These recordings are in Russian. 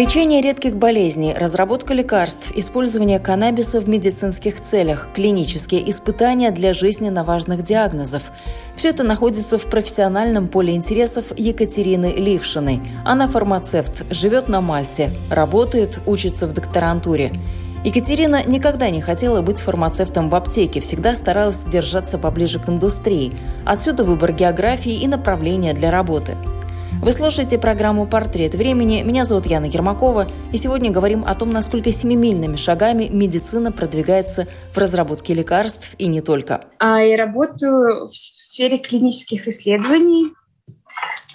Лечение редких болезней, разработка лекарств, использование каннабиса в медицинских целях, клинические испытания для жизненно важных диагнозов. Все это находится в профессиональном поле интересов Екатерины Лившиной. Она фармацевт, живет на Мальте, работает, учится в докторантуре. Екатерина никогда не хотела быть фармацевтом в аптеке, всегда старалась держаться поближе к индустрии. Отсюда выбор географии и направления для работы – вы слушаете программу «Портрет времени». Меня зовут Яна Ермакова. И сегодня говорим о том, насколько семимильными шагами медицина продвигается в разработке лекарств и не только. А я работаю в сфере клинических исследований.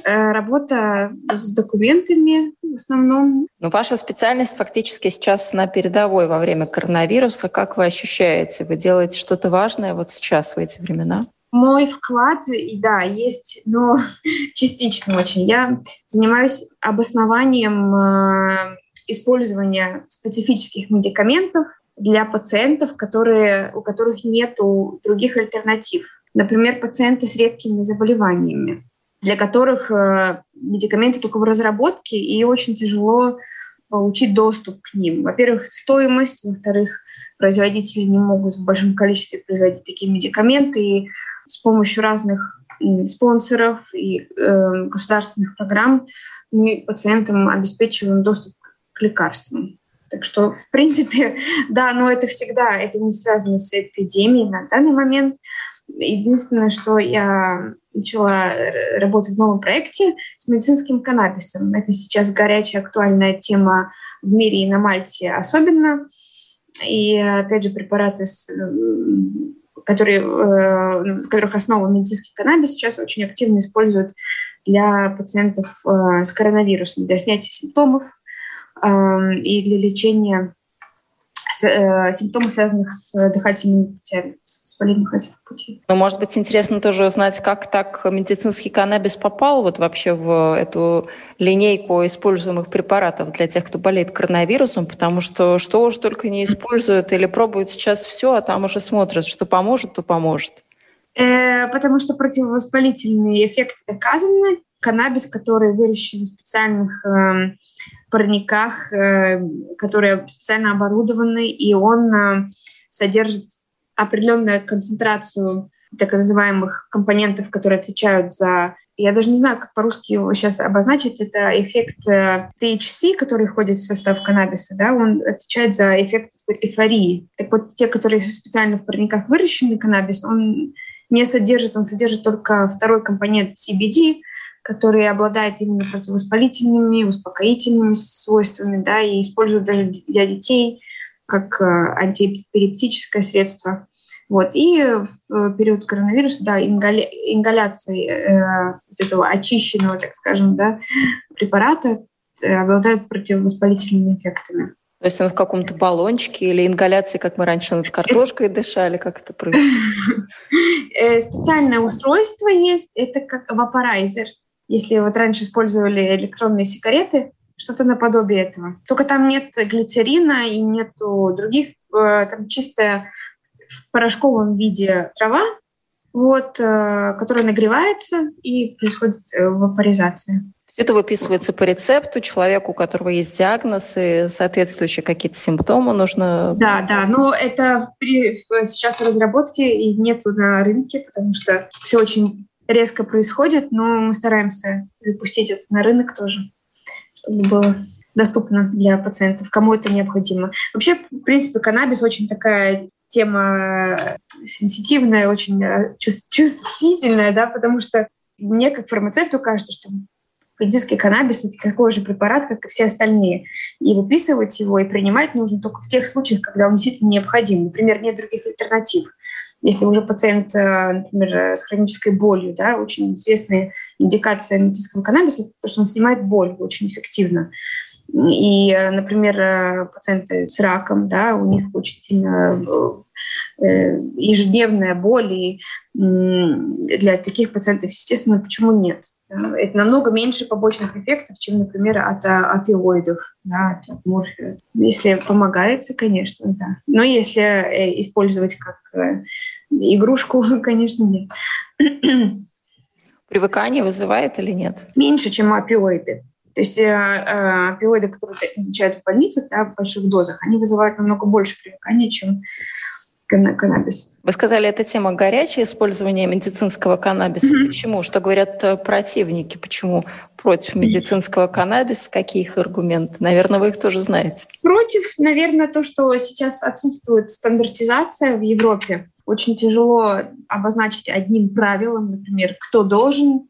Э, работа с документами в основном. Но ваша специальность фактически сейчас на передовой во время коронавируса. Как вы ощущаете? Вы делаете что-то важное вот сейчас, в эти времена? Мой вклад, да, есть, но частично очень. Я занимаюсь обоснованием э, использования специфических медикаментов для пациентов, которые, у которых нет других альтернатив. Например, пациенты с редкими заболеваниями, для которых э, медикаменты только в разработке, и очень тяжело получить доступ к ним. Во-первых, стоимость, во-вторых, производители не могут в большом количестве производить такие медикаменты, и с помощью разных спонсоров и э, государственных программ мы пациентам обеспечиваем доступ к лекарствам. Так что, в принципе, да, но это всегда, это не связано с эпидемией на данный момент. Единственное, что я начала работать в новом проекте с медицинским каннабисом. Это сейчас горячая, актуальная тема в мире и на Мальте особенно. И, опять же, препараты с которые, э, которых основа медицинский каннабис, сейчас очень активно используют для пациентов э, с коронавирусом, для снятия симптомов э, и для лечения симптомов, связанных с дыхательными путями, воспалением дыхательных путей. Ну, может быть, интересно тоже узнать, как так медицинский каннабис попал вот вообще в эту линейку используемых препаратов для тех, кто болеет коронавирусом, потому что что уж только не используют или пробуют сейчас все, а там уже смотрят, что поможет, то поможет. Э, потому что противовоспалительные эффекты доказаны. Каннабис, который выращен в специальных э, парниках, э, которые специально оборудованы, и он э, содержит определенную концентрацию так называемых компонентов, которые отвечают за... Я даже не знаю, как по-русски его сейчас обозначить. Это эффект э, THC, который входит в состав каннабиса, да, он отвечает за эффект эйфории. Так вот, те, которые специально в парниках выращены каннабис, он не содержит, он содержит только второй компонент CBD, который обладает именно противовоспалительными, успокоительными свойствами, да, и используют даже для детей как э, антиэпилептическое средство. Вот. И в период коронавируса, да, ингаля... ингаляции э, вот этого очищенного, так скажем, да, препарата э, обладают противовоспалительными эффектами. То есть он в каком-то баллончике или ингаляции, как мы раньше над картошкой дышали, как это происходит? Э, специальное устройство есть, это как вапорайзер. Если вот раньше использовали электронные сигареты, что-то наподобие этого. Только там нет глицерина и нет других, э, там чистая в порошковом виде трава, вот, э, которая нагревается и происходит э, вапоризация. Все это выписывается по рецепту человеку, у которого есть диагноз и соответствующие какие-то симптомы нужно... Да, да, но это при, сейчас в разработке и нет на рынке, потому что все очень резко происходит, но мы стараемся запустить это на рынок тоже чтобы было доступно для пациентов, кому это необходимо. Вообще, в принципе, каннабис очень такая тема сенситивная, очень э, чувствительная, да, потому что мне, как фармацевту, кажется, что медицинский каннабис — это такой же препарат, как и все остальные. И выписывать его и принимать нужно только в тех случаях, когда он действительно необходим. Например, нет других альтернатив. Если уже пациент, э, например, с хронической болью, да, очень известная индикация медицинского каннабиса, то, что он снимает боль очень эффективно. И, например, пациенты с раком, да, у них очень сильно ежедневная боль, и для таких пациентов, естественно, почему нет? Это намного меньше побочных эффектов, чем, например, от а, опиоидов, да, от морфия. Если помогается, конечно, да. Но если э, использовать как э, игрушку, конечно, нет. Привыкание вызывает или нет? Меньше, чем опиоиды. То есть э, э, опиоиды, которые назначают в больницах да, в больших дозах, они вызывают намного больше привыкания, чем каннабис. Вы сказали, эта тема горячая, использование медицинского каннабиса. Mm-hmm. Почему? Что говорят э, противники? Почему против медицинского каннабиса? Какие их аргументы? Наверное, вы их тоже знаете. Против, наверное, то, что сейчас отсутствует стандартизация в Европе. Очень тяжело обозначить одним правилом, например, кто должен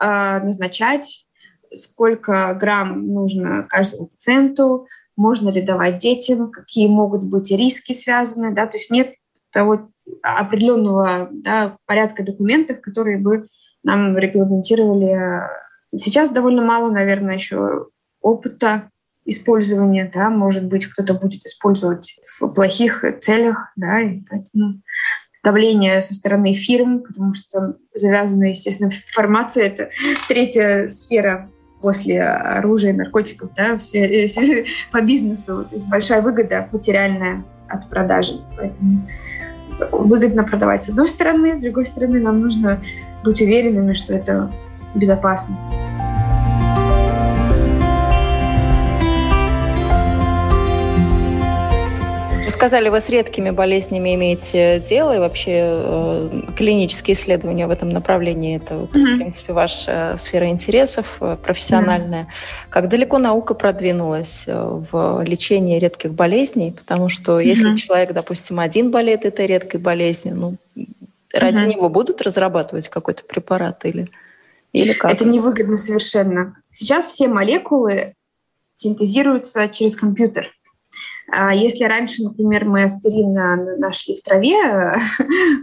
э, назначать, сколько грамм нужно каждому пациенту, можно ли давать детям, какие могут быть риски связаны, да, то есть нет того определенного да, порядка документов, которые бы нам регламентировали. Сейчас довольно мало, наверное, еще опыта использования, да, может быть, кто-то будет использовать в плохих целях, да, и поэтому давление со стороны фирм, потому что завязана, естественно, информация — это третья сфера после оружия наркотиков да, все, по бизнесу. То есть большая выгода материальная от продажи. Поэтому выгодно продавать с одной стороны, с другой стороны нам нужно быть уверенными, что это безопасно. Сказали, вы с редкими болезнями имеете дело, и вообще э, клинические исследования в этом направлении это, вот, mm-hmm. в принципе, ваша сфера интересов э, профессиональная. Mm-hmm. Как далеко наука продвинулась э, в лечении редких болезней? Потому что mm-hmm. если человек, допустим, один болеет этой редкой болезнью, ну, ради mm-hmm. него будут разрабатывать какой-то препарат или, или как? Это невыгодно совершенно. Сейчас все молекулы синтезируются через компьютер. А если раньше, например, мы аспирин нашли в траве,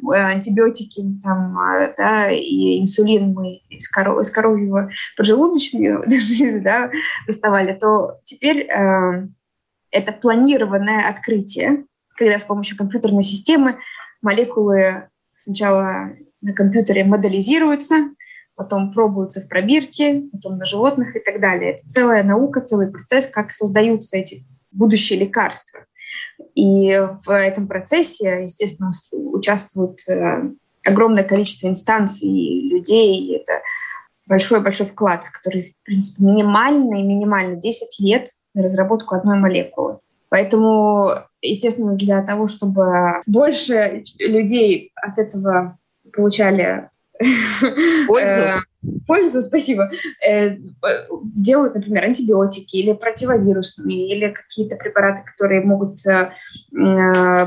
антибиотики там, а, да, и инсулин мы из, коров, из коровьего поджелудочной железы да, доставали, то теперь э, это планированное открытие, когда с помощью компьютерной системы молекулы сначала на компьютере моделизируются, потом пробуются в пробирке, потом на животных и так далее. Это целая наука, целый процесс, как создаются эти будущее лекарства. И в этом процессе, естественно, участвует э, огромное количество инстанций, людей. Это большой-большой вклад, который, в принципе, минимальный, минимально 10 лет на разработку одной молекулы. Поэтому, естественно, для того, чтобы больше людей от этого получали пользу, э, пользу, спасибо, э, делают, например, антибиотики или противовирусные, или какие-то препараты, которые могут э,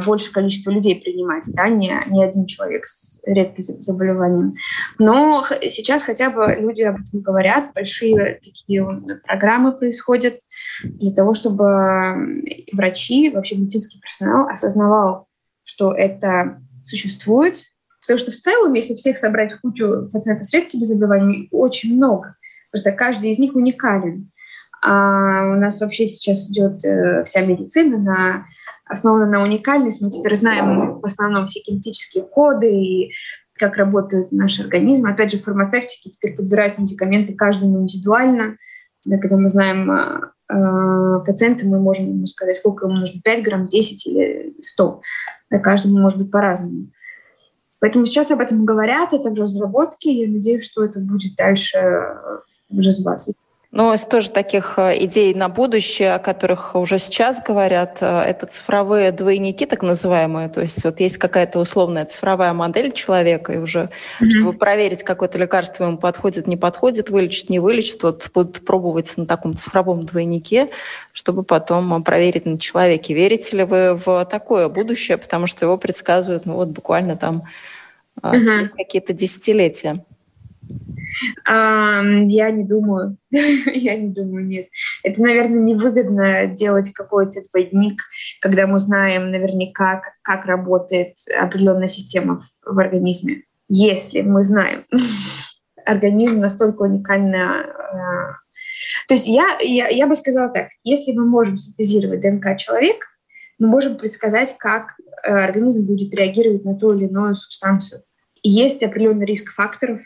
больше количество людей принимать, да, не, не один человек с редким заболеванием. Но сейчас хотя бы люди об этом говорят, большие такие программы происходят для того, чтобы врачи, вообще медицинский персонал осознавал, что это существует, Потому что в целом, если всех собрать в кучу пациентов с редкими заболеваниями, очень много. Просто каждый из них уникален. А у нас вообще сейчас идет э, вся медицина на, основана на уникальности. Мы теперь знаем в основном все генетические коды и как работает наш организм. Опять же, фармацевтики теперь подбирают медикаменты каждому индивидуально. Да, когда мы знаем э, э пациента, мы можем ему сказать, сколько ему нужно, 5 грамм, 10 или 100. Да, каждому может быть по-разному. Поэтому сейчас об этом говорят, это в разработке. Я надеюсь, что это будет дальше э, развиваться. Но из тоже таких э, идей на будущее, о которых уже сейчас говорят, э, это цифровые двойники, так называемые. То есть вот есть какая-то условная цифровая модель человека, и уже, mm-hmm. чтобы проверить, какое-то лекарство ему подходит, не подходит, вылечит, не вылечит, вот будут пробовать на таком цифровом двойнике, чтобы потом проверить на человеке. Верите ли вы в такое будущее? Потому что его предсказывают, ну вот буквально там через какие-то десятилетия? Я не думаю. Я не думаю, нет. Это, наверное, невыгодно делать какой-то двойник, когда мы знаем наверняка, как, работает определенная система в, в организме. Если мы знаем, организм настолько уникально То есть я, я, я бы сказала так, если мы можем синтезировать ДНК человека, мы можем предсказать, как э, организм будет реагировать на ту или иную субстанцию. Есть определенный риск факторов,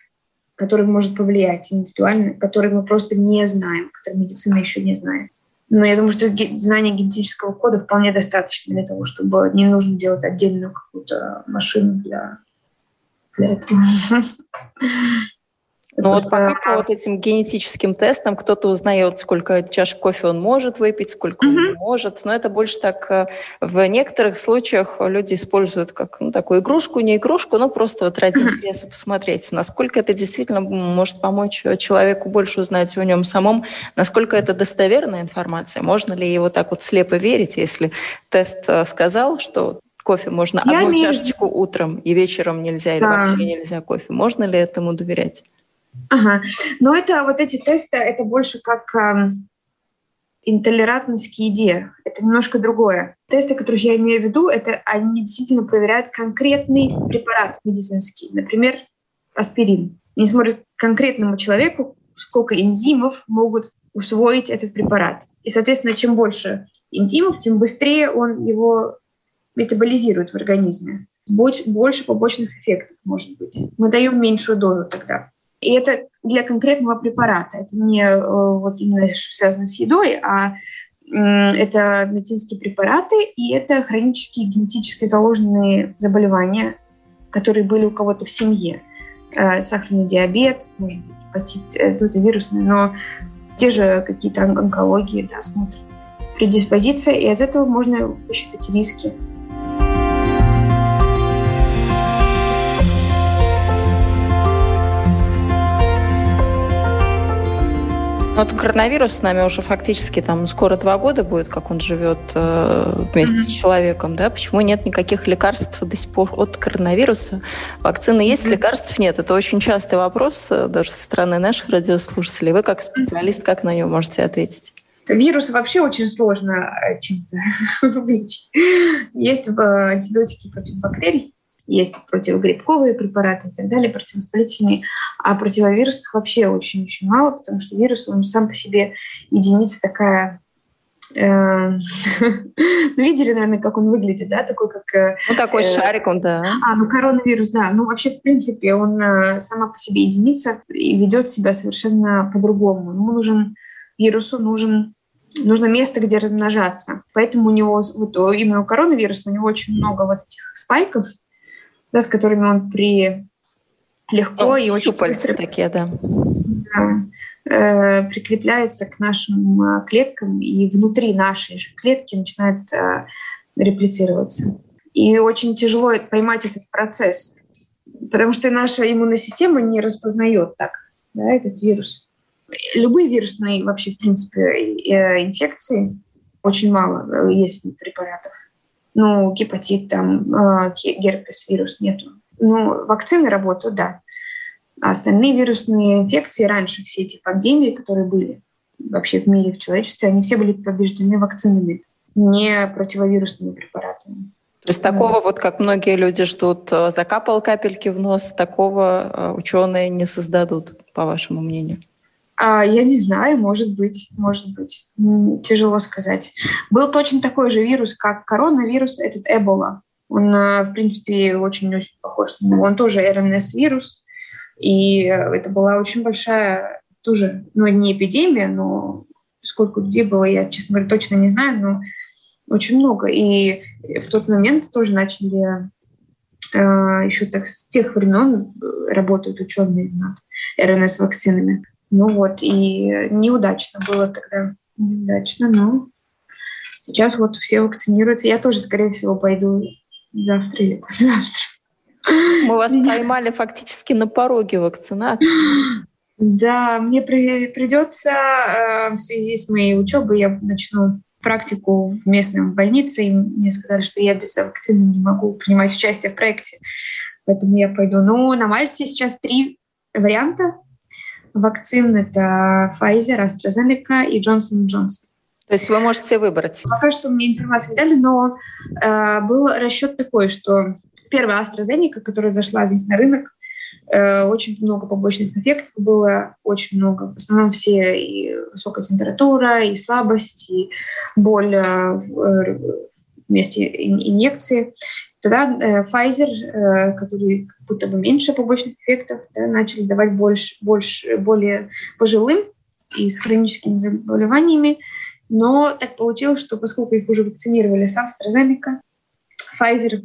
который может повлиять индивидуально, который мы просто не знаем, который медицина еще не знает. Но я думаю, что знание генетического кода вполне достаточно для того, чтобы не нужно делать отдельную какую-то машину для, для этого. Ну вот по вот этим генетическим тестам кто-то узнает, сколько чашек кофе он может выпить, сколько угу. он не может. Но это больше так э, в некоторых случаях люди используют как ну, такую игрушку, не игрушку, но просто вот ради угу. интереса посмотреть, насколько это действительно может помочь человеку больше узнать о нем самом, насколько это достоверная информация, можно ли его так вот слепо верить, если тест э, сказал, что кофе можно Я одну имею... чашечку утром и вечером нельзя, или да. вообще нельзя кофе. Можно ли этому доверять? Ага. Но это вот эти тесты, это больше как э, интолерантность к еде. Это немножко другое. Тесты, которых я имею в виду, это они действительно проверяют конкретный препарат медицинский. Например, аспирин. Они смотрят конкретному человеку, сколько энзимов могут усвоить этот препарат. И, соответственно, чем больше энзимов, тем быстрее он его метаболизирует в организме. Больше побочных эффектов может быть. Мы даем меньшую дозу тогда. И это для конкретного препарата. Это не э, вот именно связано с едой, а это медицинские препараты, и это хронические генетически заложенные заболевания, которые были у кого-то в семье. Э, сахарный диабет, может быть, гепатит, это вирусный, но те же какие-то онкологии, да, смотрят. Предиспозиция, и из этого можно посчитать риски. Вот коронавирус с нами уже фактически там скоро два года будет, как он живет э, вместе mm-hmm. с человеком, да? Почему нет никаких лекарств до сих пор от коронавируса? Вакцины есть, mm-hmm. лекарств нет. Это очень частый вопрос э, даже со стороны наших радиослушателей. Вы как специалист, как на него можете ответить? Вирус вообще очень сложно э, чем-то вылечить. Есть э, антибиотики против бактерий, есть противогрибковые препараты и так далее, противовоспалительные, а противовирусных вообще очень-очень мало, потому что вирус, он сам по себе единица такая э, ну, видели, наверное, как он выглядит, да, такой как... Э, ну, такой э, шарик он, да. А, ну, коронавирус, да. Ну, вообще, в принципе, он сама по себе единица и ведет себя совершенно по-другому. Ему нужен вирусу, нужен нужно место, где размножаться. Поэтому у него, вот именно у коронавируса, у него очень много вот этих спайков, да, с которыми он при легко ну, и очень быстро такие, да. Да, э, прикрепляется к нашим э, клеткам и внутри нашей же клетки начинает э, реплицироваться. И очень тяжело поймать этот процесс, потому что наша иммунная система не распознает так да, этот вирус. Любые вирусные вообще, в принципе, э, инфекции очень мало есть препаратов ну, гепатит, там, э, герпес, вирус нету. Ну, вакцины работают, да. А остальные вирусные инфекции раньше, все эти пандемии, которые были вообще в мире, в человечестве, они все были побеждены вакцинами, не противовирусными препаратами. То есть такого вот, как многие люди ждут, э, закапал капельки в нос, такого э, ученые не создадут, по вашему мнению? А, я не знаю, может быть, может быть. Тяжело сказать. Был точно такой же вирус, как коронавирус, этот Эбола. Он, э, в принципе, очень-очень похож. Он тоже РНС-вирус. И это была очень большая, тоже, ну, не эпидемия, но сколько людей было, я, честно говоря, точно не знаю, но очень много. И в тот момент тоже начали э, еще так с тех времен работают ученые над РНС-вакцинами. Ну вот, и неудачно было тогда. Неудачно, но сейчас вот все вакцинируются. Я тоже, скорее всего, пойду завтра или послезавтра. Мы вас поймали фактически на пороге вакцинации. Да, мне при, придется э, в связи с моей учебой, я начну практику в местной больнице, и мне сказали, что я без вакцины не могу принимать участие в проекте, поэтому я пойду. Но на Мальте сейчас три варианта вакцин. Это Pfizer, AstraZeneca и Johnson Johnson. То есть вы можете выбрать? Пока что мне информации не дали, но э, был расчет такой, что первая AstraZeneca, которая зашла здесь на рынок, Э, очень много побочных эффектов было, очень много. В основном все и высокая температура, и слабость, и боль э, вместе инъекции. Тогда Pfizer, который как будто бы меньше побочных эффектов, да, начали давать больше, больше, более пожилым и с хроническими заболеваниями. Но так получилось, что поскольку их уже вакцинировали с AstraZeneca, Pfizer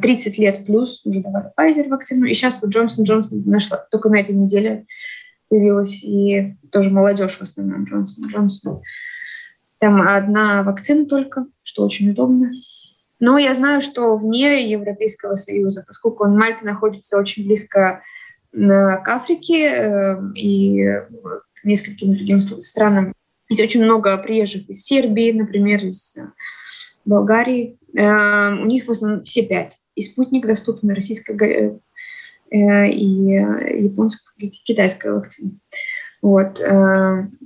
30 э, лет плюс уже давали Pfizer вакцину, и сейчас вот Джонсон Джонсон нашла, только на этой неделе появилась, и тоже молодежь в основном Джонсон Джонсон. Там одна вакцина только, что очень удобно. Но я знаю, что вне Европейского Союза, поскольку Мальта находится очень близко к Африке э, и к нескольким другим странам, есть очень много приезжих из Сербии, например, из Болгарии. У них в основном все пять. И спутник доступен, российская э, э, и японская, и китайская вакцина. Вот.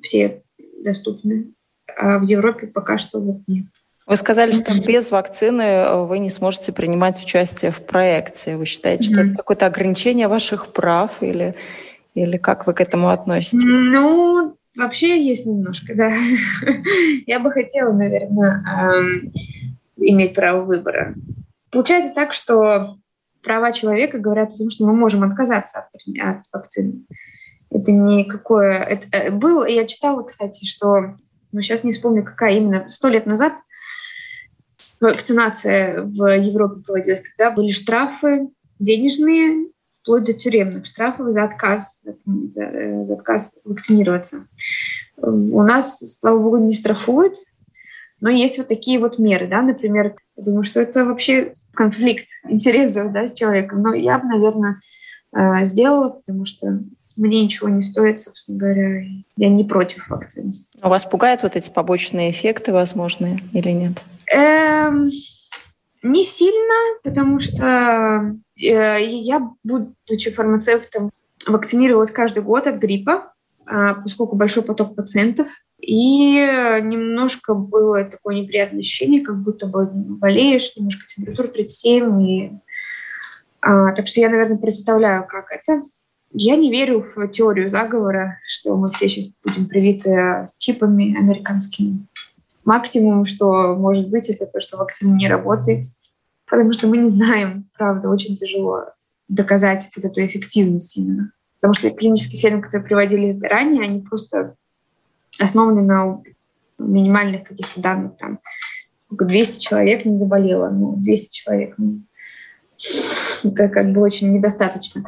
Все доступны. А в Европе пока что вот нет. Вы сказали, что без вакцины э, вы не сможете принимать участие в проекте. Вы считаете, что mm-hmm. это какое-то ограничение ваших прав или, или как вы к этому относитесь? Ну, вообще есть немножко, да. Я бы хотела, наверное, эм, иметь право выбора. Получается так, что права человека говорят о том, что мы можем отказаться от, от вакцины. Это не какое... Это, э, было, я читала, кстати, что, ну сейчас не вспомню, какая именно, сто лет назад вакцинация в Европе проводилась, когда были штрафы денежные, вплоть до тюремных штрафов за отказ, за, за отказ вакцинироваться. У нас, слава богу, не штрафуют, но есть вот такие вот меры, да, например, я думаю, что это вообще конфликт интересов, да, с человеком. Но я бы, наверное, э, сделала, потому что мне ничего не стоит, собственно говоря. Я не против вакцины. А вас пугают вот эти побочные эффекты возможные или нет? Эм, не сильно, потому что э, я, будучи фармацевтом, вакцинировалась каждый год от гриппа, э, поскольку большой поток пациентов. И немножко было такое неприятное ощущение, как будто бы болеешь, немножко температура 37. И, а, так что я, наверное, представляю, как это. Я не верю в теорию заговора, что мы все сейчас будем привиты чипами американскими. Максимум, что может быть, это то, что вакцина не работает, потому что мы не знаем, правда, очень тяжело доказать вот эту эффективность именно. Потому что клинические исследования, которые приводили ранее, они просто основаны на минимальных каких-то данных. Там 200 человек не заболело, ну, 200 человек, ну, это как бы очень недостаточно.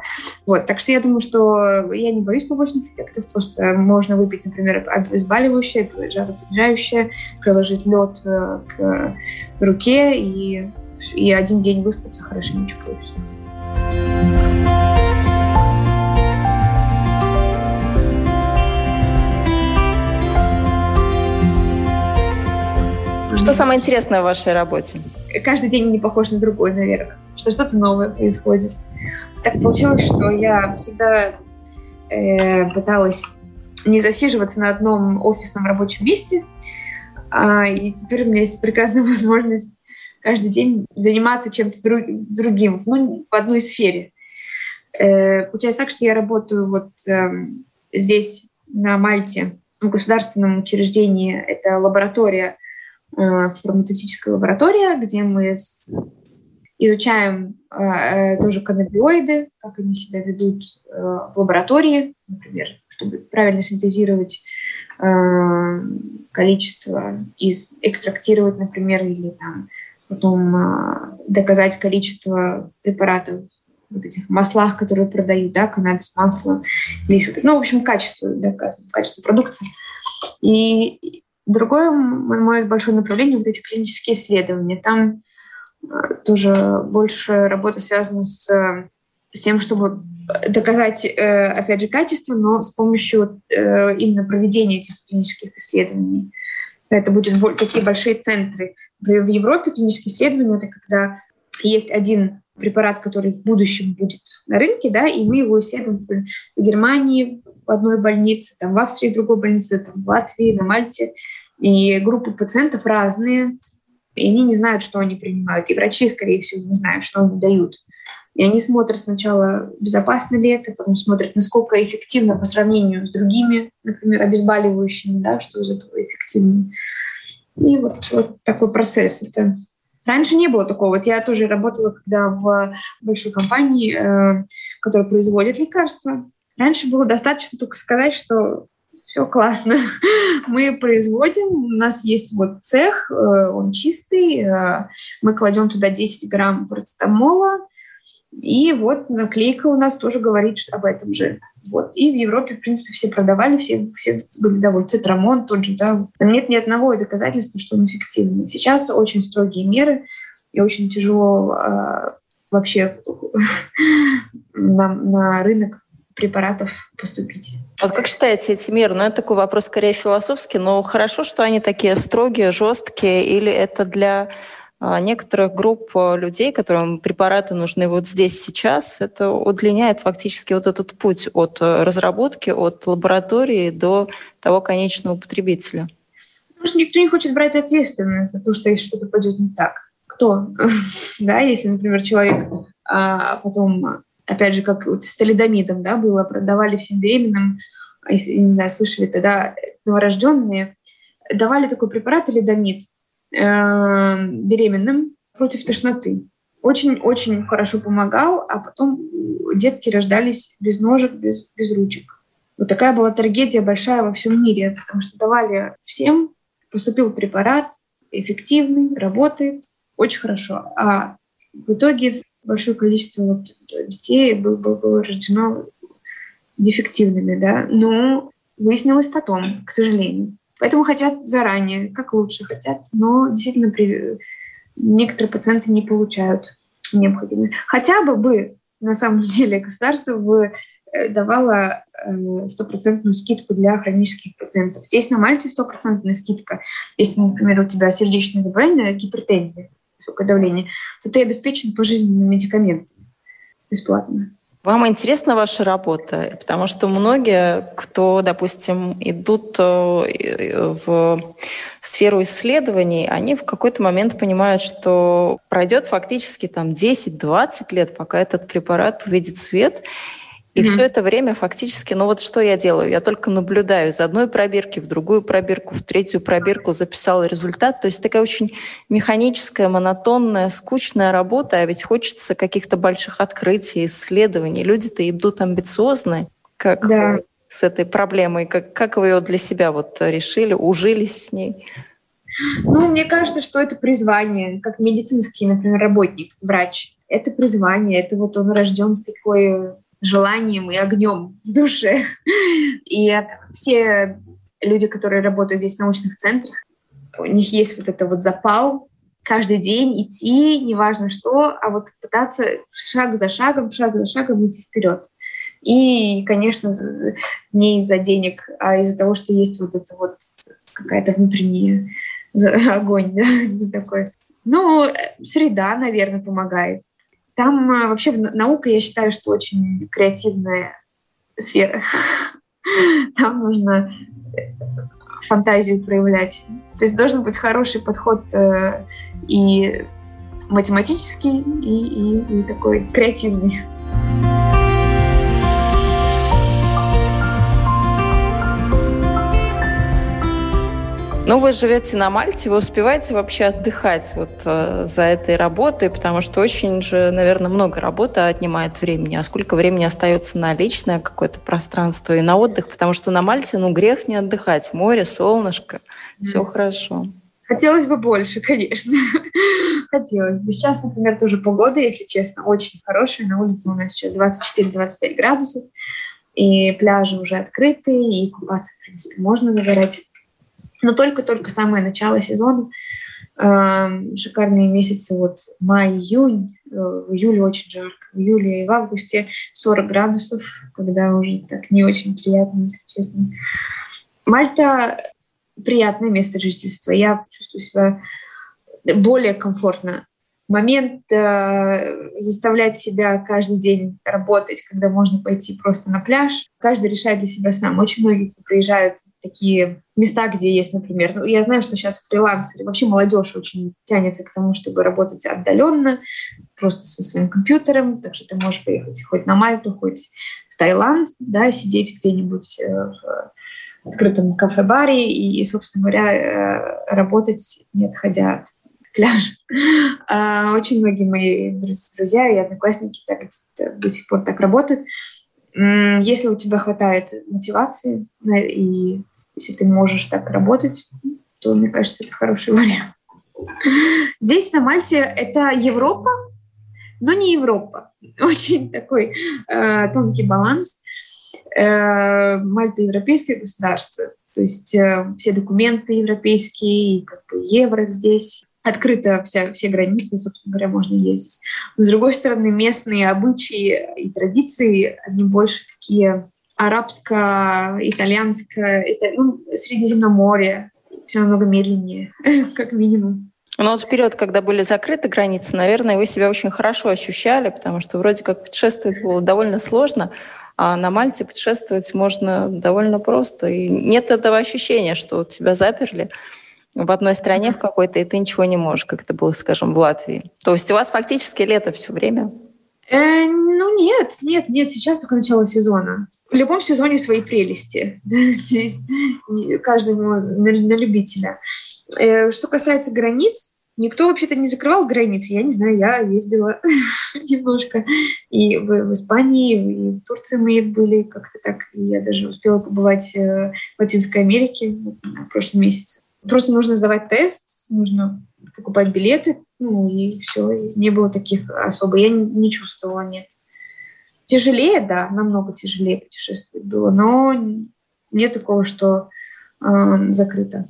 Вот, так что я думаю, что я не боюсь побочных эффектов, просто можно выпить, например, обезболивающее, жаропонижающее, приложить лед э, к руке и, и один день выспаться хорошенечко. Что самое интересное в вашей работе? Каждый день не похож на другой, наверное. Что что-то новое происходит. Так получилось, что я всегда э, пыталась не засиживаться на одном офисном рабочем месте, а, и теперь у меня есть прекрасная возможность каждый день заниматься чем-то друг, другим, ну, в одной сфере. Э, получается так, что я работаю вот э, здесь, на Мальте, в государственном учреждении. Это лаборатория фармацевтическая лаборатория, где мы изучаем э, э, тоже каннабиоиды, как они себя ведут в лаборатории, например, чтобы правильно синтезировать количество, из, экстрактировать, например, или там потом доказать количество препаратов вот этих маслах, которые продают, да, каннабис масло, или еще, ну, в общем, качество доказано, качество продукции. И Другое мое большое направление – вот эти клинические исследования. Там э, тоже больше работа связана с, с тем, чтобы доказать, э, опять же, качество, но с помощью э, именно проведения этих клинических исследований. Это будут такие большие центры. В Европе клинические исследования – это когда есть один препарат, который в будущем будет на рынке, да, и мы его исследуем в Германии, в одной больнице, там, в Австрии в другой больнице, там, в Латвии, на Мальте. И группы пациентов разные, и они не знают, что они принимают. И врачи, скорее всего, не знают, что они дают. И они смотрят сначала, безопасно ли это, потом смотрят, насколько эффективно по сравнению с другими, например, обезболивающими, да, что из этого эффективно. И вот, вот такой процесс. Это Раньше не было такого. Вот я тоже работала, когда в большой компании, э, которая производит лекарства. Раньше было достаточно только сказать, что все классно. Мы производим, у нас есть вот цех, э, он чистый, э, мы кладем туда 10 грамм парацетамола, и вот наклейка у нас тоже говорит об этом же. Вот. И в Европе, в принципе, все продавали, все, все были довольны. Цитрамон тот же, да. Там нет ни одного доказательства, что он эффективный. Сейчас очень строгие меры, и очень тяжело э, вообще на, на рынок препаратов поступить. Вот как считаете эти меры? Ну, это такой вопрос скорее философский, но хорошо, что они такие строгие, жесткие, или это для а, некоторых групп а, людей, которым препараты нужны вот здесь, сейчас, это удлиняет фактически вот этот путь от а, разработки, от лаборатории до того конечного потребителя. Потому что никто не хочет брать ответственность за то, что если что-то пойдет не так. Кто? да, если, например, человек а, потом, опять же, как вот с талидомидом, да, было, продавали всем беременным, если, не знаю, слышали тогда, новорожденные, давали такой препарат талидомид, э, беременным против тошноты. Очень-очень хорошо помогал, а потом детки рождались без ножек, без, без ручек. Вот такая была трагедия большая во всем мире, потому что давали всем, поступил препарат, эффективный, работает, очень хорошо. А в итоге большое количество вот детей было, было рождено дефективными, да, но выяснилось потом, к сожалению. Поэтому хотят заранее, как лучше хотят, но действительно при... некоторые пациенты не получают необходимое. Хотя бы бы на самом деле государство бы э, давало э, стопроцентную скидку для хронических пациентов. Здесь на Мальте стопроцентная скидка. Если, например, у тебя сердечное заболевание, гипертензия, высокое давление, то ты обеспечен пожизненными медикаментами бесплатно. Вам интересна ваша работа? Потому что многие, кто, допустим, идут э, в сферу исследований, они в какой-то момент понимают, что пройдет фактически там 10-20 лет, пока этот препарат увидит свет, и mm-hmm. все это время фактически, ну вот что я делаю? Я только наблюдаю из одной пробирки в другую пробирку, в третью пробирку записала результат. То есть такая очень механическая, монотонная, скучная работа, а ведь хочется каких-то больших открытий, исследований. Люди-то идут амбициозные. Как да. вы с этой проблемой? Как, как вы ее для себя вот решили, ужились с ней? Ну, мне кажется, что это призвание, как медицинский, например, работник, врач. Это призвание, это вот он рожден с такой желанием и огнем в душе. И все люди, которые работают здесь в научных центрах, у них есть вот это вот запал каждый день идти, неважно что, а вот пытаться шаг за шагом, шаг за шагом идти вперед. И, конечно, не из-за денег, а из-за того, что есть вот это вот какая-то внутренняя огонь, да, такой. Ну, э, среда, наверное, помогает. Там э, вообще наука, я считаю, что очень креативная сфера. Там нужно э, фантазию проявлять. То есть должен быть хороший подход э, и математический, и, и, и такой креативный. Ну, вы живете на Мальте, вы успеваете вообще отдыхать вот э, за этой работой, потому что очень же, наверное, много работы отнимает времени. А сколько времени остается на личное какое-то пространство и на отдых? Потому что на Мальте, ну, грех не отдыхать. Море, солнышко, mm. все хорошо. Хотелось бы больше, конечно. Хотелось бы. Сейчас, например, тоже погода, если честно, очень хорошая. На улице у нас сейчас 24-25 градусов, и пляжи уже открыты, и купаться, в принципе, можно загорать но только-только самое начало сезона, э, шикарные месяцы, вот май-июнь, э, в июле очень жарко, в июле и в августе 40 градусов, когда уже так не очень приятно, если честно. Мальта приятное место жительства. Я чувствую себя более комфортно момент э, заставлять себя каждый день работать, когда можно пойти просто на пляж. Каждый решает для себя сам. Очень многие, кто приезжают в такие места, где есть, например, ну, я знаю, что сейчас фрилансеры, вообще молодежь очень тянется к тому, чтобы работать отдаленно, просто со своим компьютером, так что ты можешь поехать хоть на Мальту, хоть в Таиланд, да, сидеть где-нибудь э, в открытом кафе-баре и, собственно говоря, э, работать, не отходя от пляжа. А, очень многие мои друзья и одноклассники так, до сих пор так работают. Если у тебя хватает мотивации и если ты можешь так работать, то, мне кажется, это хороший вариант. Здесь, на Мальте, это Европа, но не Европа. Очень такой э, тонкий баланс. Э, Мальта европейское государство, то есть э, все документы европейские, как бы евро здесь. Открыто вся, все границы, собственно говоря, можно ездить. Но, с другой стороны, местные обычаи и традиции, они больше такие арабско-итальянско, это, ну, Средиземноморье, все намного медленнее, как минимум. Но вот вперед, когда были закрыты границы, наверное, вы себя очень хорошо ощущали, потому что вроде как путешествовать было довольно сложно, а на Мальте путешествовать можно довольно просто. И нет этого ощущения, что тебя заперли в одной стране в какой-то, и ты ничего не можешь, как это было, скажем, в Латвии. То есть у вас фактически лето все время? Э, ну нет, нет, нет, сейчас только начало сезона. В любом сезоне свои прелести. Здесь каждому на, на любителя. Э, что касается границ, никто вообще-то не закрывал границы. Я не знаю, я ездила немножко и в, в Испании, и в Турции мы были как-то так. И я даже успела побывать э, в Латинской Америке в прошлом месяце. Просто нужно сдавать тест, нужно покупать билеты, ну и все. Не было таких особо. Я не, не чувствовала, нет. Тяжелее, да, намного тяжелее путешествовать было, но нет такого, что э, закрыто.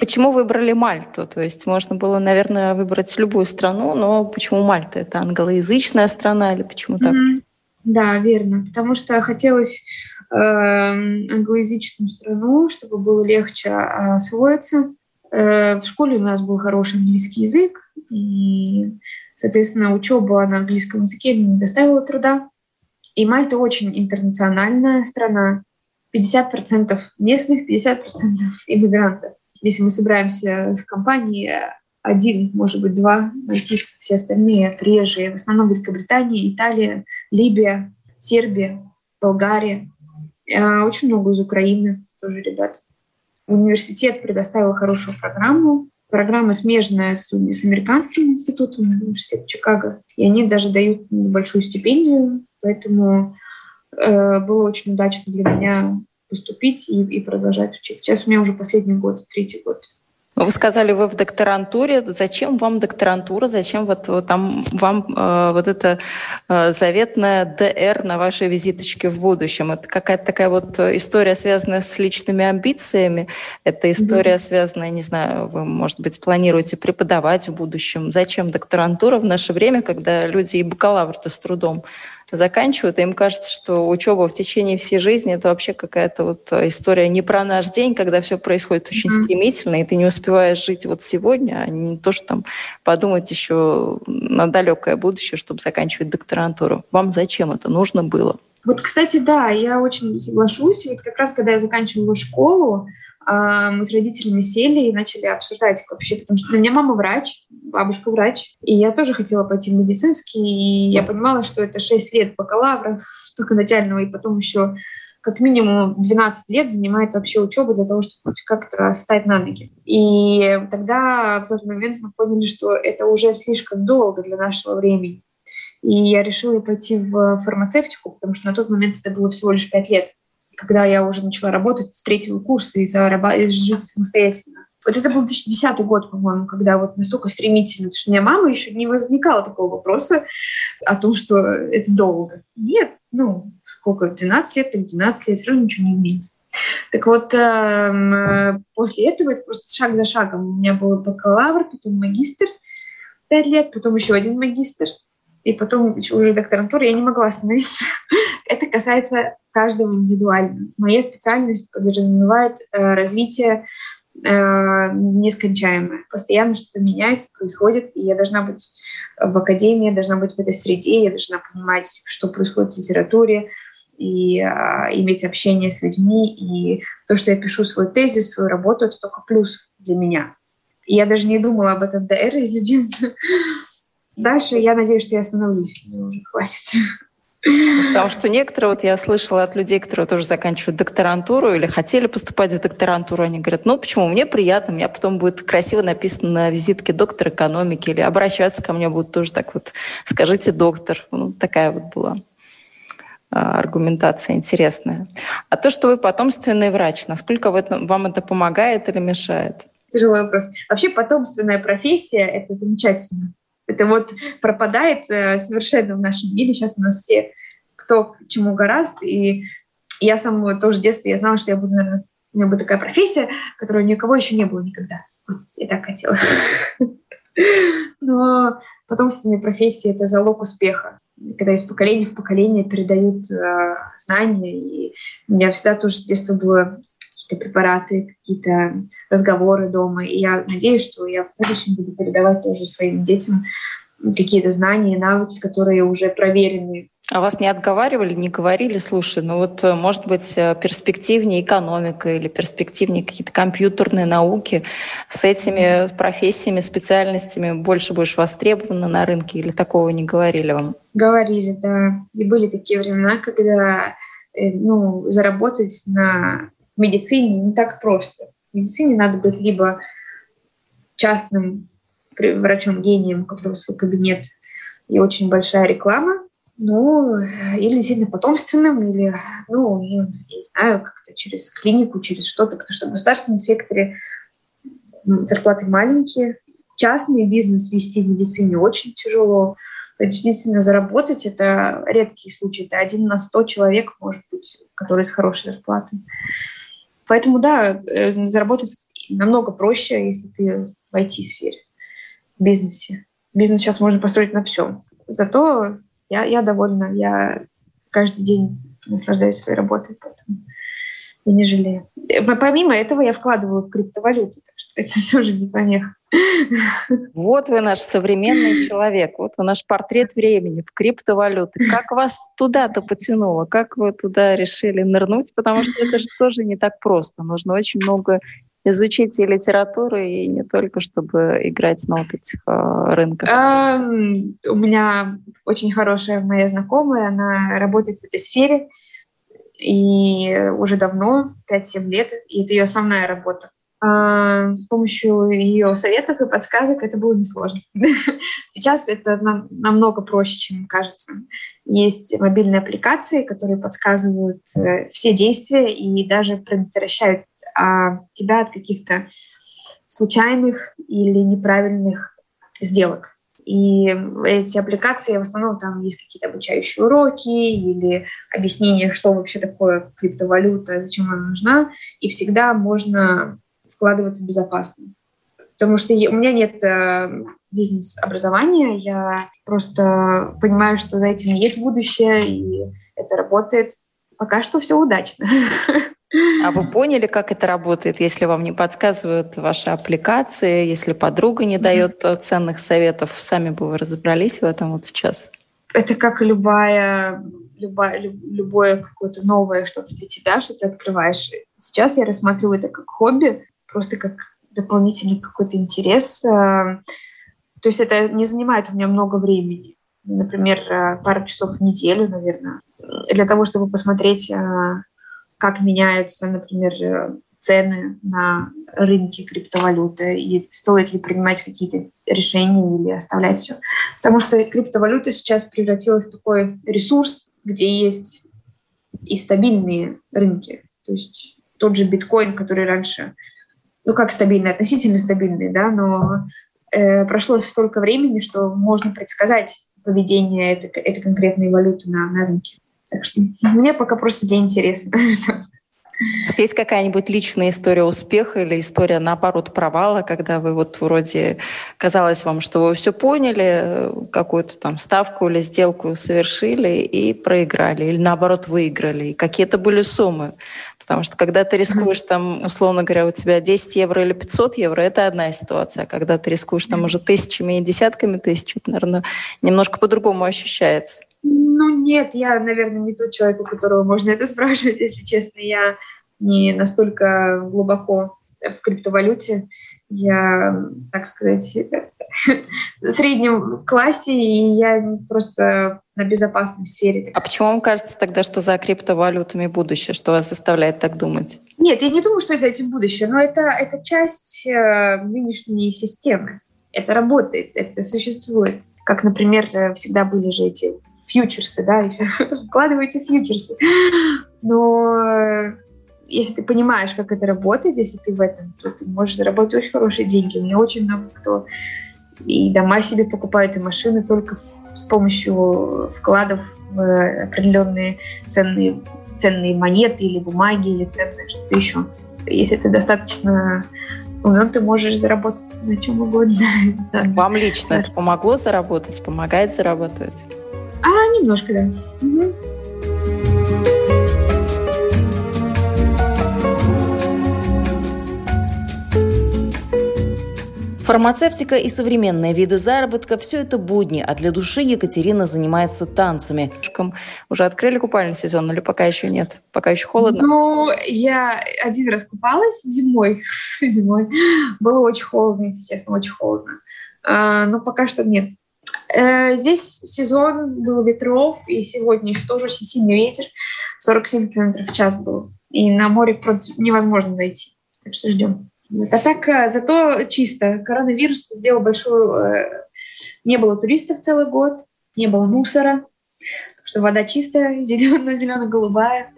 Почему выбрали Мальту? То есть можно было, наверное, выбрать любую страну, но почему Мальта? Это англоязычная страна или почему так? Mm-hmm. Да, верно. Потому что хотелось англоязычную страну, чтобы было легче освоиться. Э, в школе у нас был хороший английский язык, и, соответственно, учеба на английском языке не доставила труда. И Мальта очень интернациональная страна. 50% местных, 50% иммигрантов если мы собираемся в компании, один, может быть, два мальтийца, все остальные приезжие, в основном Великобритания, Италия, Либия, Сербия, Болгария. Э, очень много из Украины тоже ребят. Университет предоставил хорошую программу. Программа смежная с, с американским институтом, университет Чикаго. И они даже дают небольшую стипендию. Поэтому э, было очень удачно для меня поступить и, и продолжать учиться. Сейчас у меня уже последний год, третий год. Вы сказали, вы в докторантуре. Зачем вам докторантура? Зачем вот, вот там вам э, вот это э, заветная ДР на вашей визиточке в будущем? Это какая-то такая вот история, связанная с личными амбициями? Это история, mm-hmm. связанная, не знаю, вы, может быть, планируете преподавать в будущем? Зачем докторантура в наше время, когда люди и бакалавр-то с трудом заканчивают, и им кажется, что учеба в течение всей жизни это вообще какая-то вот э, история не про наш день, когда все происходит очень mm-hmm. стремительно, и ты не успеваешь жить вот сегодня, а не то, что там подумать еще на далекое будущее, чтобы заканчивать докторантуру. Вам зачем это нужно было? Вот, кстати, да, я очень соглашусь. Вот как раз, когда я заканчивала школу, мы с родителями сели и начали обсуждать вообще, потому что у меня мама врач, бабушка врач, и я тоже хотела пойти в медицинский, и я понимала, что это 6 лет бакалавра, только начального, и потом еще как минимум 12 лет занимает вообще учеба для того, чтобы как-то стать на ноги. И тогда в тот момент мы поняли, что это уже слишком долго для нашего времени. И я решила пойти в фармацевтику, потому что на тот момент это было всего лишь 5 лет когда я уже начала работать с третьего курса и, зарабатывать, жить самостоятельно. Вот это был 2010 год, по-моему, когда вот настолько стремительно, потому что у меня мама еще не возникало такого вопроса о том, что это долго. Нет, ну, сколько, 12 лет, так 12 лет, все равно ничего не изменится. Так вот, эм, после этого это просто шаг за шагом. У меня был бакалавр, потом магистр, 5 лет, потом еще один магистр, и потом уже докторантура, я не могла остановиться. Это касается каждого индивидуально. Моя специальность подразумевает э, развитие э, нескончаемое. Постоянно что-то меняется, происходит, и я должна быть в академии, должна быть в этой среде, я должна понимать, что происходит в литературе, и э, иметь общение с людьми. И то, что я пишу свой тезис, свою работу, это только плюс для меня. Я даже не думала об этом ДР, если честно. Дальше я надеюсь, что я остановлюсь. Мне уже хватит. Потому что некоторые, вот я слышала от людей, которые тоже заканчивают докторантуру или хотели поступать в докторантуру, они говорят, ну почему, мне приятно, у меня потом будет красиво написано на визитке доктор экономики, или обращаться ко мне будут тоже так вот, скажите доктор. Ну, такая вот была а, аргументация интересная. А то, что вы потомственный врач, насколько вам это помогает или мешает? Тяжелый вопрос. Вообще потомственная профессия — это замечательно. Это вот пропадает э, совершенно в нашем мире. Сейчас у нас все кто к чему гораст. И я сама тоже в детстве я знала, что я буду, наверное, у меня будет такая профессия, которой ни у кого еще не было никогда. Вот я так хотела. Но потомственные профессии — это залог успеха. Когда из поколения в поколение передают э, знания. И у меня всегда тоже с детства было какие-то препараты, какие-то разговоры дома. И я надеюсь, что я в будущем буду передавать тоже своим детям какие-то знания и навыки, которые уже проверены. А вас не отговаривали, не говорили, слушай, ну вот, э, может быть, э, перспективнее экономика или перспективнее какие-то компьютерные науки, с этими профессиями, специальностями больше будешь востребована на рынке или такого не говорили вам? Говорили, да. И были такие времена, когда э, ну, заработать на медицине не так просто. Медицине надо быть либо частным врачом-гением, у которого свой кабинет и очень большая реклама, ну, или действительно потомственным, или, ну, я не знаю, как-то через клинику, через что-то, потому что в государственном секторе зарплаты маленькие, частный бизнес вести в медицине очень тяжело. Действительно, заработать — это редкие случаи. Это один на сто человек, может быть, который с хорошей зарплатой. Поэтому, да, э, заработать намного проще, если ты в IT-сфере, в бизнесе. Бизнес сейчас можно построить на всем. Зато я, я довольна, я каждый день наслаждаюсь своей работой, поэтому я не жалею. Э, помимо этого я вкладываю в криптовалюту, так что это тоже не помеха. Вот вы наш современный человек, вот вы наш портрет времени в криптовалюты. Как вас туда-то потянуло? Как вы туда решили нырнуть? Потому что это же тоже не так просто. Нужно очень много изучить и литературу, и не только, чтобы играть на вот этих э, рынках? У меня очень хорошая моя знакомая, она работает в этой сфере, и уже давно, 5-7 лет, и это ее основная работа. А, с помощью ее советов и подсказок это было несложно. Сейчас это намного проще, чем кажется. Есть мобильные аппликации, которые подсказывают э, все действия и даже предотвращают а, тебя от каких-то случайных или неправильных сделок. И эти аппликации, в основном там есть какие-то обучающие уроки или объяснение, что вообще такое криптовалюта, зачем она нужна. И всегда можно вкладываться безопасно. Потому что у меня нет э, бизнес-образования, я просто понимаю, что за этим есть будущее, и это работает. Пока что все удачно. А вы поняли, как это работает, если вам не подсказывают ваши аппликации, если подруга не дает mm-hmm. ценных советов? Сами бы вы разобрались в этом вот сейчас? Это как любая, любая, любое какое-то новое что-то для тебя, что ты открываешь. Сейчас я рассматриваю это как хобби, просто как дополнительный какой-то интерес. Э, то есть это не занимает у меня много времени. Например, э, пару часов в неделю, наверное, для того, чтобы посмотреть, э, как меняются, например, цены на рынке криптовалюты и стоит ли принимать какие-то решения или оставлять все. Потому что криптовалюта сейчас превратилась в такой ресурс, где есть и стабильные рынки. То есть тот же биткоин, который раньше ну как стабильные, относительно стабильные, да, но э, прошло столько времени, что можно предсказать поведение этой, этой конкретной валюты на, на рынке. Так что мне пока просто день интересно. Есть какая-нибудь личная история успеха или история, наоборот, провала, когда вы вот вроде казалось вам, что вы все поняли, какую-то там ставку или сделку совершили и проиграли, или наоборот выиграли, и какие-то были суммы. Потому что когда ты рискуешь там, условно говоря, у тебя 10 евро или 500 евро, это одна ситуация. Когда ты рискуешь там уже тысячами и десятками тысяч, это, наверное, немножко по-другому ощущается. Ну нет, я, наверное, не тот человек, у которого можно это спрашивать, если честно. Я не настолько глубоко в криптовалюте. Я, так сказать, среднем классе, и я просто на безопасной сфере. А почему вам кажется тогда, что за криптовалютами будущее? Что вас заставляет так думать? Нет, я не думаю, что за этим будущее, но это, это часть э, нынешней системы. Это работает, это существует. Как, например, всегда были же эти фьючерсы, да, вкладывайте фьючерсы. Но если ты понимаешь, как это работает, если ты в этом, то ты можешь заработать очень хорошие деньги. У меня очень много кто и дома себе покупают, и машины только с помощью вкладов в определенные ценные, ценные монеты или бумаги, или ценное что-то еще. Если ты достаточно умен, ты можешь заработать на чем угодно. Вам лично это помогло заработать, помогает зарабатывать? А, немножко, да. Угу. Фармацевтика и современные виды заработка – все это будни, а для души Екатерина занимается танцами. Уже открыли купальный сезон или пока еще нет? Пока еще холодно? Ну, я один раз купалась зимой. зимой. Было очень холодно, если честно, очень холодно. А, но пока что нет. Э, здесь сезон был ветров, и сегодня еще тоже сильный ветер. 47 км в час был. И на море невозможно зайти. Так что ждем. А так э, зато чисто. Коронавирус сделал большую... Э, не было туристов целый год, не было мусора. Так что вода чистая, зеленая, зелено-голубая.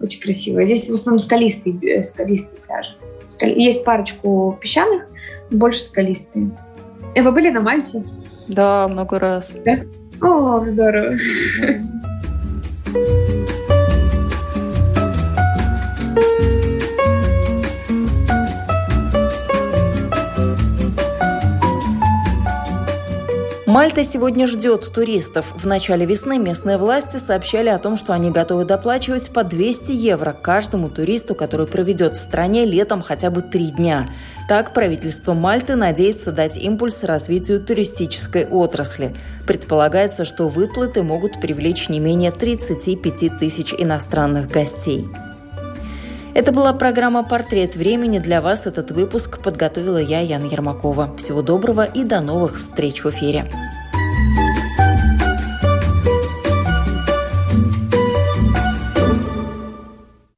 Очень красивая. Здесь в основном скалистые, скалистые пляжи. Есть парочку песчаных, больше скалистые. Вы были на Мальте? Да, много раз. Да? О, здорово. Мальта сегодня ждет туристов. В начале весны местные власти сообщали о том, что они готовы доплачивать по 200 евро каждому туристу, который проведет в стране летом хотя бы три дня. Так правительство Мальты надеется дать импульс развитию туристической отрасли. Предполагается, что выплаты могут привлечь не менее 35 тысяч иностранных гостей. Это была программа «Портрет времени». Для вас этот выпуск подготовила я, Яна Ермакова. Всего доброго и до новых встреч в эфире.